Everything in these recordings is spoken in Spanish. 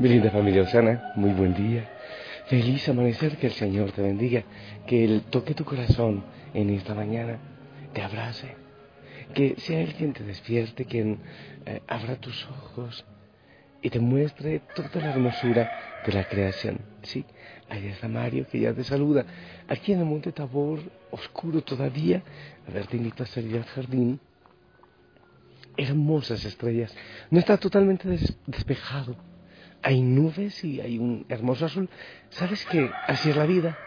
Mi linda familia Osana, muy buen día. Feliz amanecer, que el Señor te bendiga, que Él toque tu corazón en esta mañana, te abrace, que sea Él quien te despierte, quien eh, abra tus ojos y te muestre toda la hermosura de la creación. Sí, ahí está Mario que ya te saluda. Aquí en el Monte Tabor, oscuro todavía, a ver, te invito a salir al jardín. Hermosas estrellas. No está totalmente despejado hay nubes y hay un hermoso azul. ¿Sabes que así es la vida?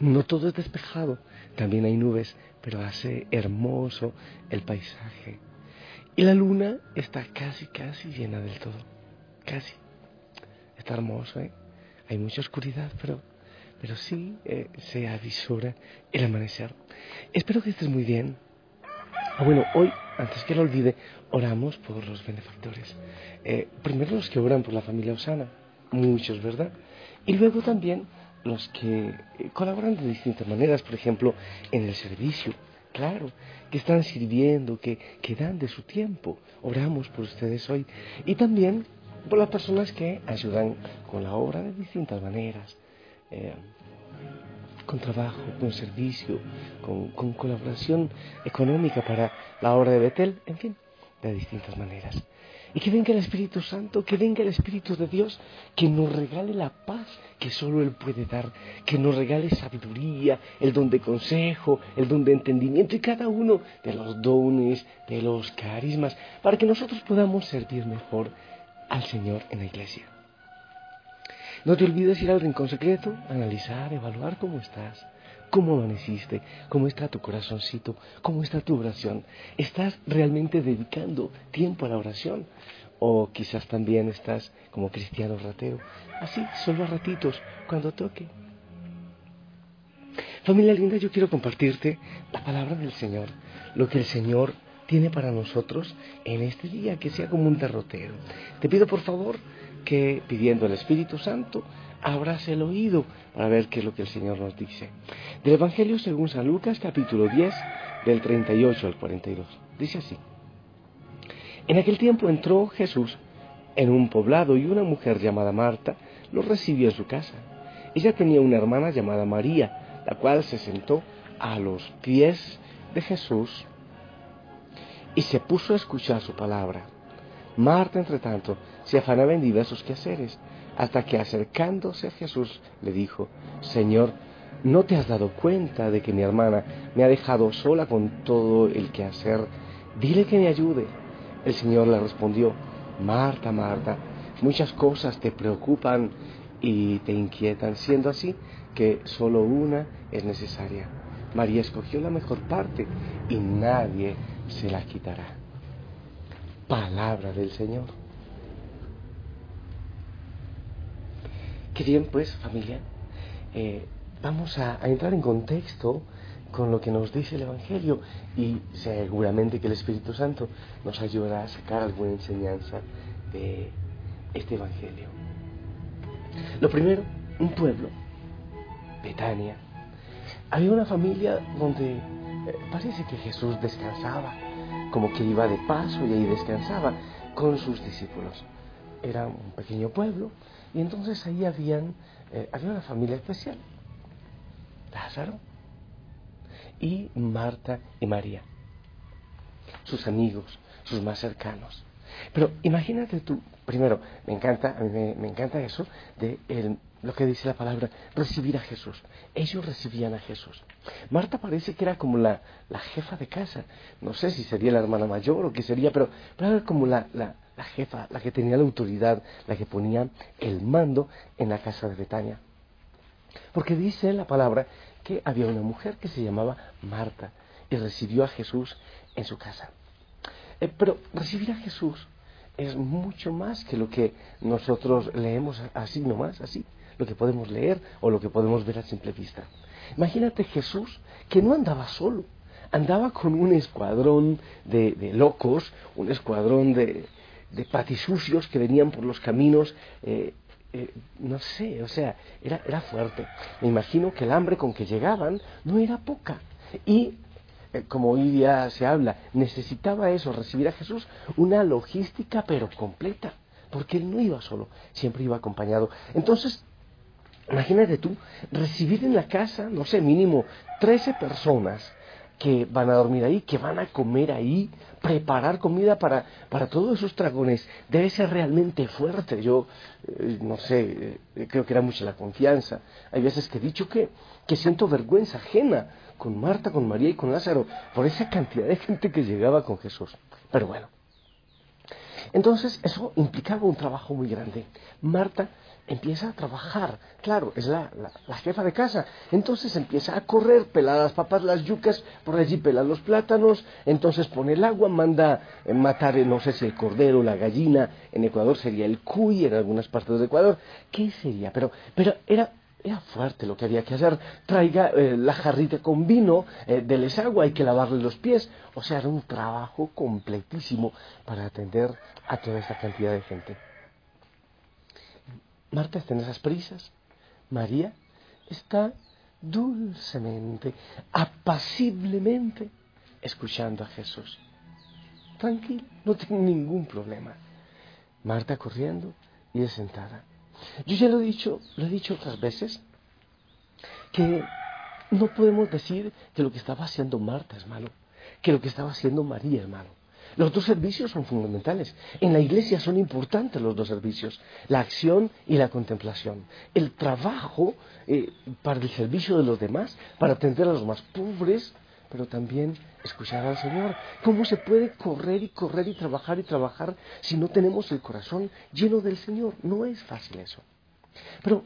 No todo es despejado, también hay nubes, pero hace hermoso el paisaje. Y la luna está casi, casi llena del todo. Casi. Está hermoso, ¿eh? Hay mucha oscuridad, pero, pero sí eh, se avisora el amanecer. Espero que estés muy bien. Ah, bueno, hoy, antes que lo olvide, oramos por los benefactores. Eh, primero los que oran por la familia Osana, muchos, ¿verdad? Y luego también los que eh, colaboran de distintas maneras, por ejemplo, en el servicio, claro, que están sirviendo, que, que dan de su tiempo. Oramos por ustedes hoy. Y también por las personas que ayudan con la obra de distintas maneras. Eh, con trabajo, con servicio, con, colaboración económica para la obra de Betel, en fin, de distintas maneras. Y que venga el Espíritu Santo, que venga el Espíritu de Dios, que nos regale la paz que solo Él puede dar, que nos regale sabiduría, el don de consejo, el don de entendimiento y cada uno de los dones, de los carismas, para que nosotros podamos servir mejor al Señor en la iglesia. No te olvides ir al rincón secreto, analizar, evaluar cómo estás, cómo amaneciste, cómo está tu corazoncito, cómo está tu oración. ¿Estás realmente dedicando tiempo a la oración? O quizás también estás como cristiano rateo, así, solo a ratitos, cuando toque. Familia linda, yo quiero compartirte la palabra del Señor, lo que el Señor tiene para nosotros en este día, que sea como un derrotero. Te pido por favor que pidiendo al Espíritu Santo abras el oído para ver qué es lo que el Señor nos dice. Del Evangelio según San Lucas capítulo 10 del 38 al 42. Dice así. En aquel tiempo entró Jesús en un poblado y una mujer llamada Marta lo recibió en su casa. Ella tenía una hermana llamada María, la cual se sentó a los pies de Jesús y se puso a escuchar su palabra. Marta, entre tanto, se afanaba en diversos quehaceres, hasta que acercándose a Jesús le dijo, Señor, ¿no te has dado cuenta de que mi hermana me ha dejado sola con todo el quehacer? Dile que me ayude. El Señor le respondió, Marta, Marta, muchas cosas te preocupan y te inquietan, siendo así que solo una es necesaria. María escogió la mejor parte y nadie se la quitará. Palabra del Señor. Qué bien, pues, familia. Eh, vamos a, entrar en contexto con lo que nos dice el Evangelio y seguramente que el Espíritu Santo nos ayudará a sacar alguna enseñanza de este Evangelio. Lo primero, un pueblo Betania. Había una familia donde eh, parece que Jesús descansaba, como que iba de paso y ahí descansaba con sus discípulos. Era un pequeño pueblo y entonces ahí habían, eh, había una familia especial. Lázaro y Marta y María, sus amigos, sus más cercanos. Pero imagínate tú, primero, me encanta, a mí me, encanta eso de lo que dice la palabra, recibir a Jesús. Ellos recibían a Jesús. Marta parece que era como la, la jefa de casa. No sé si sería la hermana mayor o qué sería, pero, era como la, la, la jefa, la que tenía la autoridad, la que ponía el mando en la casa de Betania. Porque dice la palabra que había una mujer que se llamaba Marta y recibió a Jesús en su casa. Eh, pero recibir a Jesús es mucho más que lo que nosotros leemos así nomás, así, lo que podemos leer o lo que podemos ver a simple vista. Imagínate Jesús que no andaba solo, andaba con un escuadrón de, locos, un escuadrón de, patisucios que venían por los caminos eh, eh, no sé, o sea, era, era fuerte. Me imagino que el hambre con que llegaban no era poca. Y, eh, como hoy día se habla, necesitaba eso, recibir a Jesús, una logística pero completa, porque él no iba solo, siempre iba acompañado. Entonces, imagínate tú, recibir en la casa, no sé, mínimo 13 personas que van a dormir ahí, que van a comer ahí, preparar comida para, para todos esos dragones, debe ser realmente fuerte. Yo, eh, no sé, eh, creo que era mucha la confianza. Hay veces que he dicho que, que siento vergüenza ajena con Marta, con María y con Lázaro, por esa cantidad de gente que llegaba con Jesús. Pero bueno, entonces eso implicaba un trabajo muy grande. Marta empieza a trabajar, claro, es la, jefa de casa, entonces empieza a correr, pela las papas, las yucas, por allí pela los plátanos, entonces pone el agua, manda eh, matar, eh, no sé si el cordero, la gallina, en Ecuador sería el cuy, en algunas partes de Ecuador, ¿qué sería? Pero, pero era era fuerte lo que había que hacer. Traiga eh, la jarrita con vino, eh, agua, hay que lavarle los pies. O sea, era un trabajo completísimo para atender a toda esta cantidad de gente. Marta está en esas prisas. María está dulcemente, apaciblemente escuchando a Jesús. Tranquilo, no tiene ningún problema. Marta corriendo y es sentada. Yo ya lo he dicho, lo he dicho otras veces, que no podemos decir que lo que estaba haciendo Marta es malo, que lo que estaba haciendo María es malo. Los dos servicios son fundamentales. En la iglesia son importantes los dos servicios, la acción y la contemplación. El trabajo eh, para el servicio de los demás, para atender a los más pobres, pero también escuchar al Señor. ¿Cómo se puede correr y correr y trabajar y trabajar si no tenemos el corazón lleno del Señor? No es fácil eso. Pero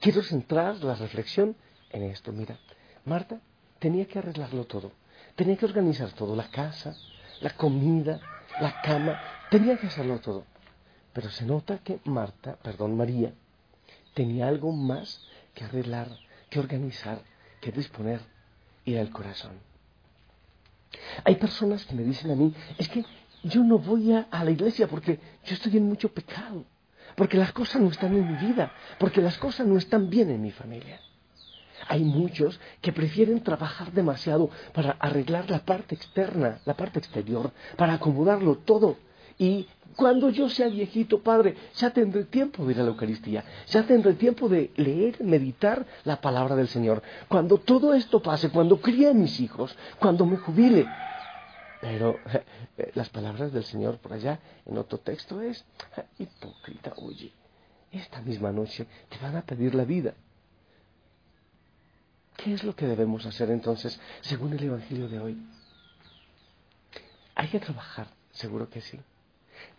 quiero centrar la reflexión en esto. Mira, Marta tenía que arreglarlo todo. Tenía que organizar todo, la casa, la comida, la cama, tenía que hacerlo todo. Pero se nota que Marta, perdón, María, tenía algo más que arreglar, que organizar, que disponer y del corazón. Hay personas que me dicen a mí, es que yo no voy a, la iglesia porque yo estoy en mucho pecado, porque las cosas no están en mi vida, porque las cosas no están bien en mi familia. Hay muchos que prefieren trabajar demasiado para arreglar la parte externa, la parte exterior, para acomodarlo todo y cuando yo sea viejito, Padre, ya tendré tiempo de ir a la Eucaristía, ya tendré tiempo de leer, meditar la palabra del Señor. Cuando todo esto pase, cuando críe a mis hijos, cuando me jubile. Pero eh, las palabras del Señor por allá en otro texto es, hipócrita, oye, esta misma noche te van a pedir la vida. ¿Qué es lo que debemos hacer entonces según el Evangelio de hoy? Hay que trabajar, seguro que sí.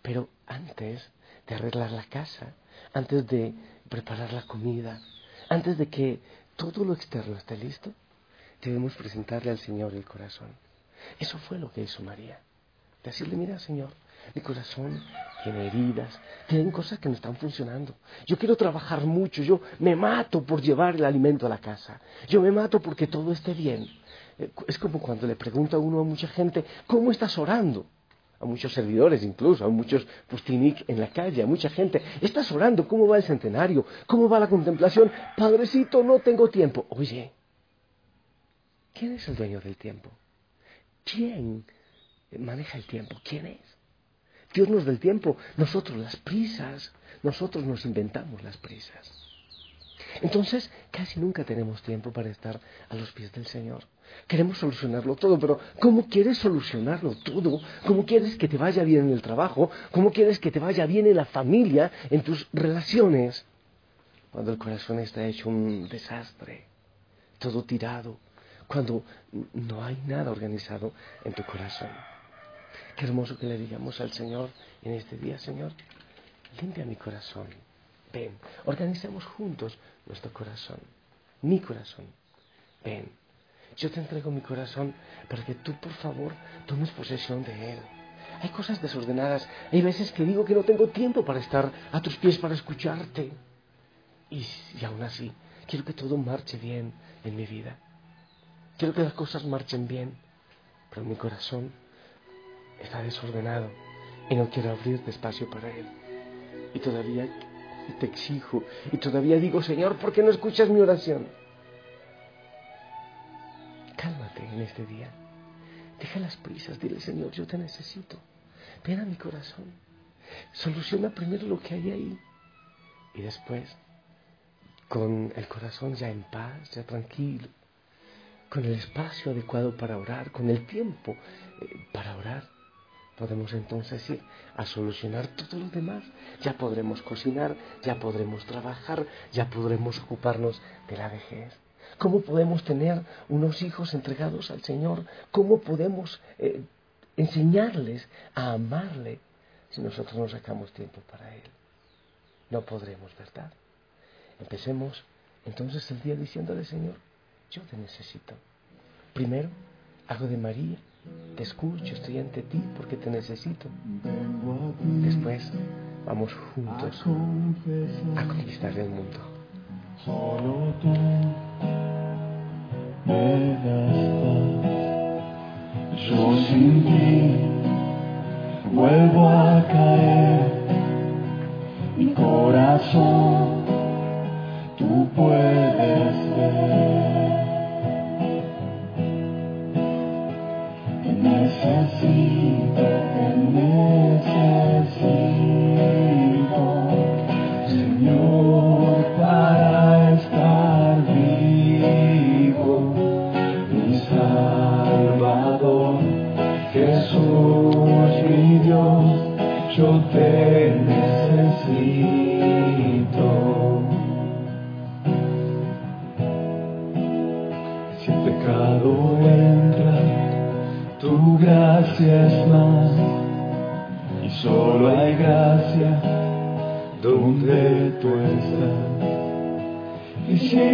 Pero antes de arreglar la casa, antes de preparar la comida, antes de que todo lo externo esté listo, debemos presentarle al Señor el corazón. Eso fue lo que hizo María. Decirle, mira Señor, mi corazón tiene heridas, tienen cosas que no están funcionando. Yo quiero trabajar mucho, yo me mato por llevar el alimento a la casa, yo me mato porque todo esté bien. Eh, es como cuando le pregunta uno a mucha gente, ¿cómo estás orando? A muchos servidores incluso, a muchos pustinik en la calle, a mucha gente. Estás orando, ¿cómo va el centenario? ¿Cómo va la contemplación? Padrecito, no tengo tiempo. Oye, ¿quién es el dueño del tiempo? ¿Quién maneja el tiempo? ¿Quién es? Dios nos da el tiempo, nosotros las prisas, nosotros nos inventamos las prisas. Entonces, casi nunca tenemos tiempo para estar a los pies del Señor. Queremos solucionarlo todo, pero ¿cómo quieres solucionarlo todo? ¿Cómo quieres que te vaya bien en el trabajo? ¿Cómo quieres que te vaya bien en la familia, en tus relaciones? Cuando el corazón está hecho un desastre, todo tirado, cuando no hay nada organizado en tu corazón. Qué hermoso que le digamos al Señor en este día, Señor, limpia mi corazón. Ven, organicemos juntos nuestro corazón, mi corazón. Ven, yo te entrego mi corazón para que tú, por favor, tomes posesión de él. Hay cosas desordenadas. Hay veces que digo que no tengo tiempo para estar a tus pies para escucharte. Y, y aún así, quiero que todo marche bien en mi vida. Quiero que las cosas marchen bien. Pero mi corazón está desordenado y no quiero abrir espacio para él. Y todavía te exijo y todavía digo, Señor, ¿por qué no escuchas mi oración? Cálmate en este día. Deja las prisas, dile, Señor, yo te necesito. Ven a mi corazón. Soluciona primero lo que hay ahí. Y después, con el corazón ya en paz, ya tranquilo, con el espacio adecuado para orar, con el tiempo eh, para orar, podemos entonces ir a solucionar todo lo demás. Ya podremos cocinar, ya podremos trabajar, ya podremos ocuparnos de la vejez. ¿Cómo podemos tener unos hijos entregados al Señor? ¿Cómo podemos eh, enseñarles a amarle si nosotros no sacamos tiempo para Él? No podremos, ¿verdad? Empecemos entonces el día diciéndole, Señor, yo te necesito. Primero, hago de María, te escucho, estoy ante ti porque te necesito. Después, vamos juntos a conquistar el mundo. Me das paz. Yo sin ti vuelvo a caer. Mi corazón tú puedes ver. Te necesito,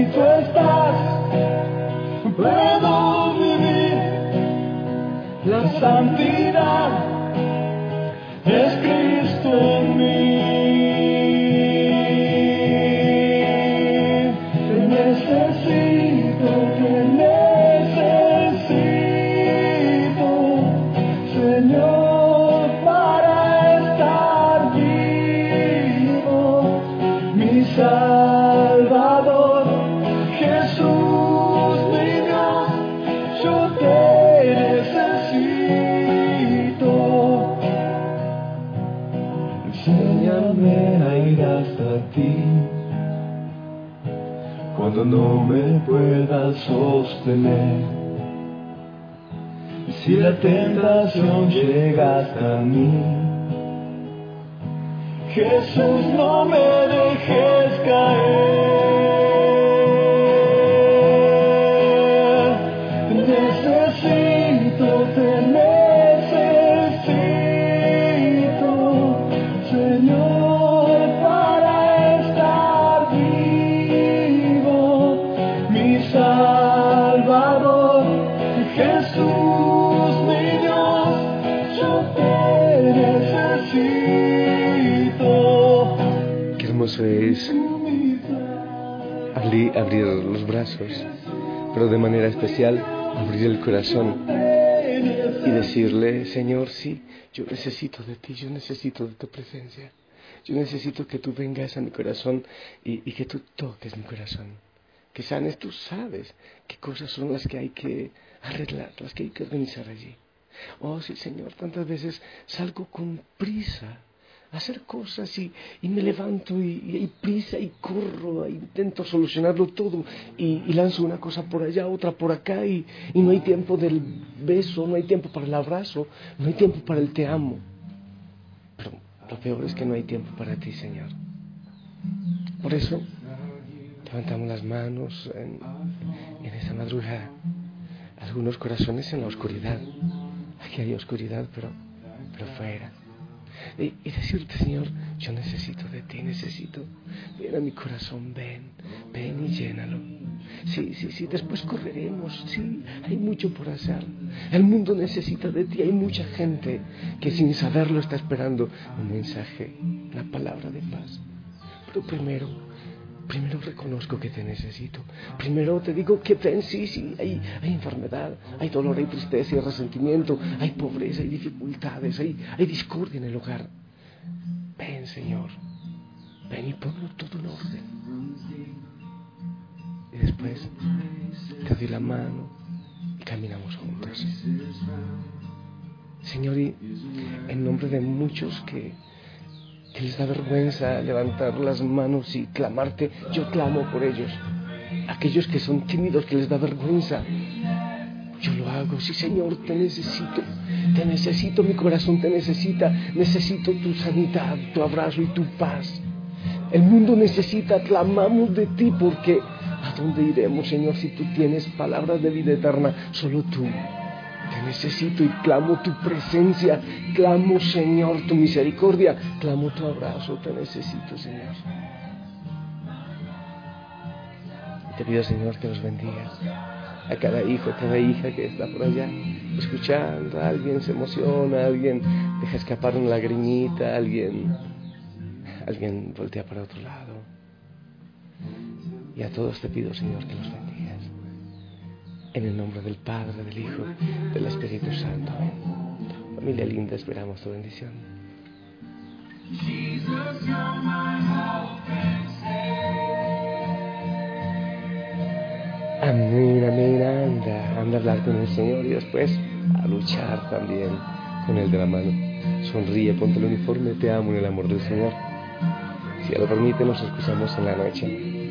si tú estás, puedo vivir la santidad, cuando no me puedas sostener. Si la tentación llega hasta mí, Jesús, no me dejes caer. Brazos, pero de manera especial abrir el corazón y decirle, Señor, sí, yo necesito de ti, yo necesito de tu presencia. Yo necesito que tú vengas a mi corazón y, y que tú toques mi corazón. Que sanes, tú sabes qué cosas son las que hay que arreglar, las que hay que organizar allí. Oh, sí, Señor, tantas veces salgo con prisa hacer cosas y, y me levanto y, hay prisa y corro, e intento solucionarlo todo y, lanzo una cosa por allá, otra por acá y, y no hay tiempo del beso, no hay tiempo para el abrazo, no hay tiempo para el te amo. Pero lo peor es que no hay tiempo para ti, Señor. Por eso levantamos las manos en, en esta madrugada. Algunos corazones en la oscuridad Aquí hay oscuridad, pero, pero fuera. Y, decirte, Señor, yo necesito de ti, necesito. Ven a mi corazón, ven, ven y llénalo. Sí, sí, sí, después correremos, sí, hay mucho por hacer. El mundo necesita de ti, hay mucha gente que sin saberlo está esperando un mensaje, una palabra de paz. Pero primero, Primero reconozco que te necesito. Primero te digo que ven, sí, sí, hay, hay enfermedad, hay dolor, hay tristeza, hay resentimiento, hay pobreza, hay dificultades, hay, hay discordia en el hogar. Ven, Señor, ven y ponlo todo en orden. Y después te doy la mano y caminamos juntos. Señor, y en nombre de muchos que que les da vergüenza levantar las manos y clamarte, yo clamo por ellos. Aquellos que son tímidos, que les da vergüenza, yo lo hago. Sí, Señor, te necesito. Te necesito, mi corazón te necesita. Necesito tu sanidad, tu abrazo y tu paz. El mundo necesita, clamamos de ti porque ¿a dónde iremos, Señor, si tú tienes palabras de vida eterna? Solo tú. Necesito y clamo tu presencia, clamo Señor tu misericordia, clamo tu abrazo, te necesito Señor. te pido Señor que los bendigas a cada hijo, a cada hija que está por allá escuchando, alguien se emociona, alguien deja escapar una lagrimita, alguien, alguien voltea para otro lado. Y a todos te pido Señor que los bendigas. En el nombre del Padre, del Hijo, del Espíritu Santo. Familia linda, esperamos tu bendición. Amén, amén, anda, anda a hablar con el Señor y después a luchar también con Él de la mano. Sonríe, ponte el uniforme, te amo en el amor del Señor. Si lo permite, nos escuchamos en la noche.